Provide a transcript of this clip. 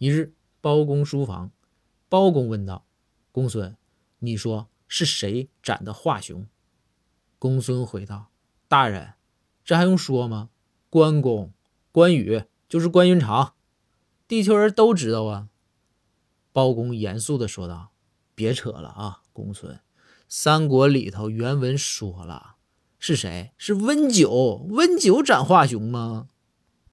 一日，包公书房，包公问道：“公孙，你说是谁斩的华雄？”公孙回道：“大人，这还用说吗？关公，关羽就是关云长，地球人都知道啊。”包公严肃地说道：“别扯了啊，公孙，《三国》里头原文说了，是谁？是温酒，温酒斩华雄吗？”